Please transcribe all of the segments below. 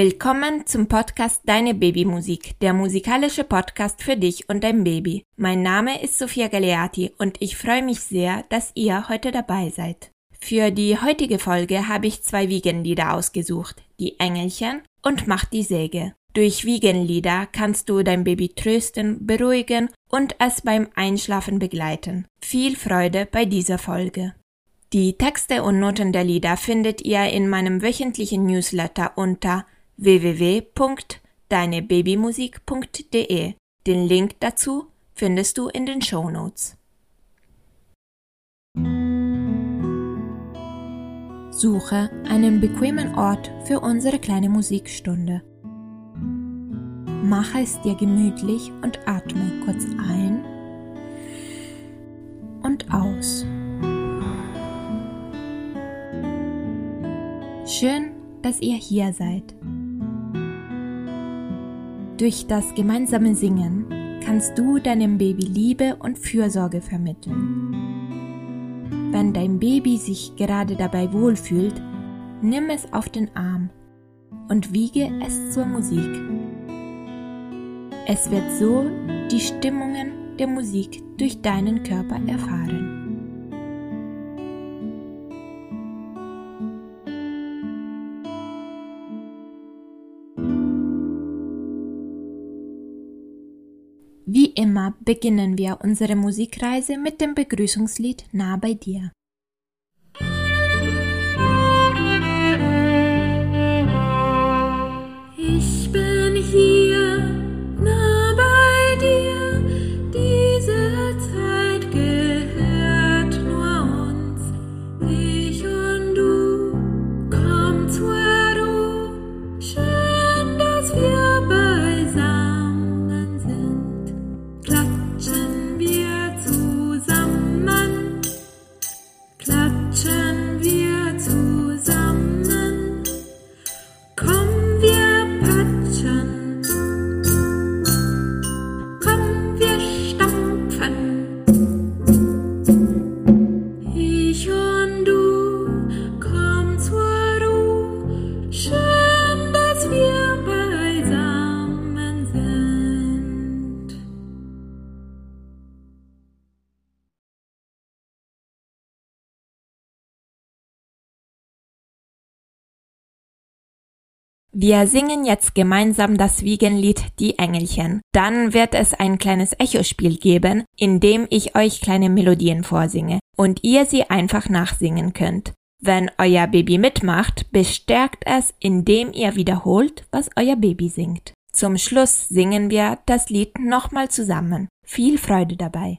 Willkommen zum Podcast Deine Babymusik, der musikalische Podcast für dich und dein Baby. Mein Name ist Sophia Galeati und ich freue mich sehr, dass ihr heute dabei seid. Für die heutige Folge habe ich zwei Wiegenlieder ausgesucht, die Engelchen und Macht die Säge. Durch Wiegenlieder kannst du dein Baby trösten, beruhigen und es beim Einschlafen begleiten. Viel Freude bei dieser Folge. Die Texte und Noten der Lieder findet ihr in meinem wöchentlichen Newsletter unter www.deinebabymusik.de. Den Link dazu findest du in den Show Notes. Suche einen bequemen Ort für unsere kleine Musikstunde. Mache es dir gemütlich und atme kurz ein und aus. Schön, dass ihr hier seid. Durch das gemeinsame Singen kannst du deinem Baby Liebe und Fürsorge vermitteln. Wenn dein Baby sich gerade dabei wohlfühlt, nimm es auf den Arm und wiege es zur Musik. Es wird so die Stimmungen der Musik durch deinen Körper erfahren. Wie immer beginnen wir unsere Musikreise mit dem Begrüßungslied Nah bei dir. Wir singen jetzt gemeinsam das Wiegenlied Die Engelchen. Dann wird es ein kleines Echospiel geben, in dem ich euch kleine Melodien vorsinge und ihr sie einfach nachsingen könnt. Wenn euer Baby mitmacht, bestärkt es, indem ihr wiederholt, was euer Baby singt. Zum Schluss singen wir das Lied nochmal zusammen. Viel Freude dabei.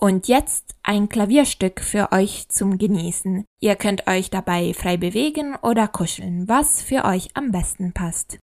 Und jetzt ein Klavierstück für euch zum Genießen. Ihr könnt euch dabei frei bewegen oder kuscheln, was für euch am besten passt.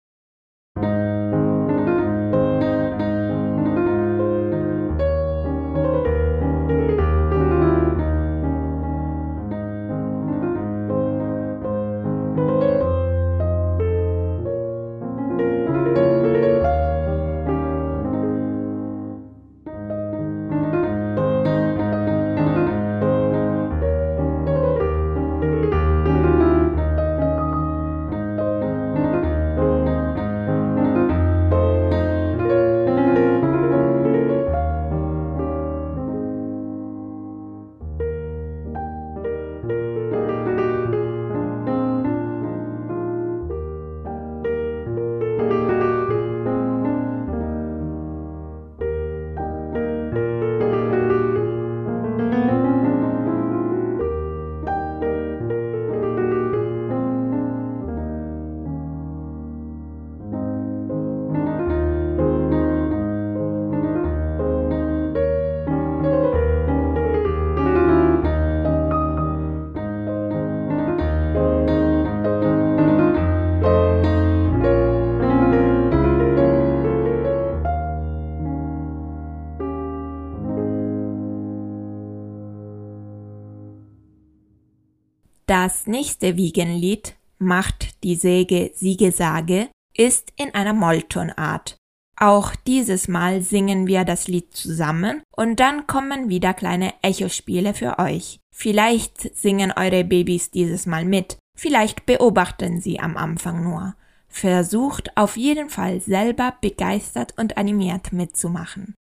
Das nächste Wiegenlied Macht die Säge Siegesage ist in einer Molltonart. Auch dieses Mal singen wir das Lied zusammen und dann kommen wieder kleine Echospiele für euch. Vielleicht singen eure Babys dieses Mal mit, vielleicht beobachten sie am Anfang nur. Versucht auf jeden Fall selber begeistert und animiert mitzumachen.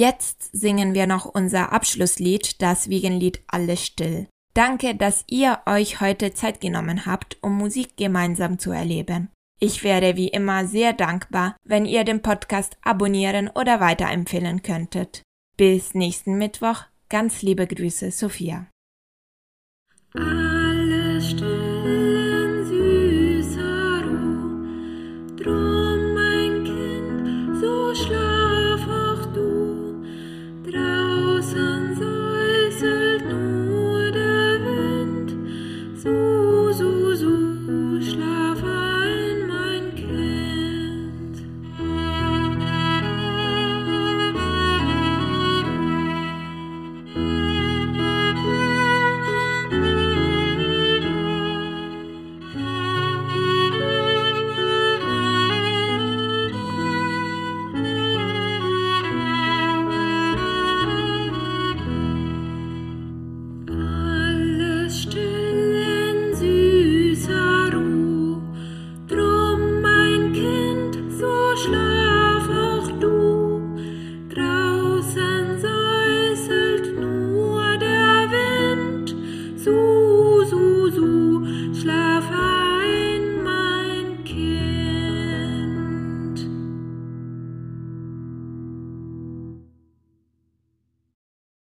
Jetzt singen wir noch unser Abschlusslied, das Wiegenlied Alles still. Danke, dass ihr euch heute Zeit genommen habt, um Musik gemeinsam zu erleben. Ich wäre wie immer sehr dankbar, wenn ihr den Podcast abonnieren oder weiterempfehlen könntet. Bis nächsten Mittwoch. Ganz liebe Grüße, Sophia.